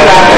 Thank you.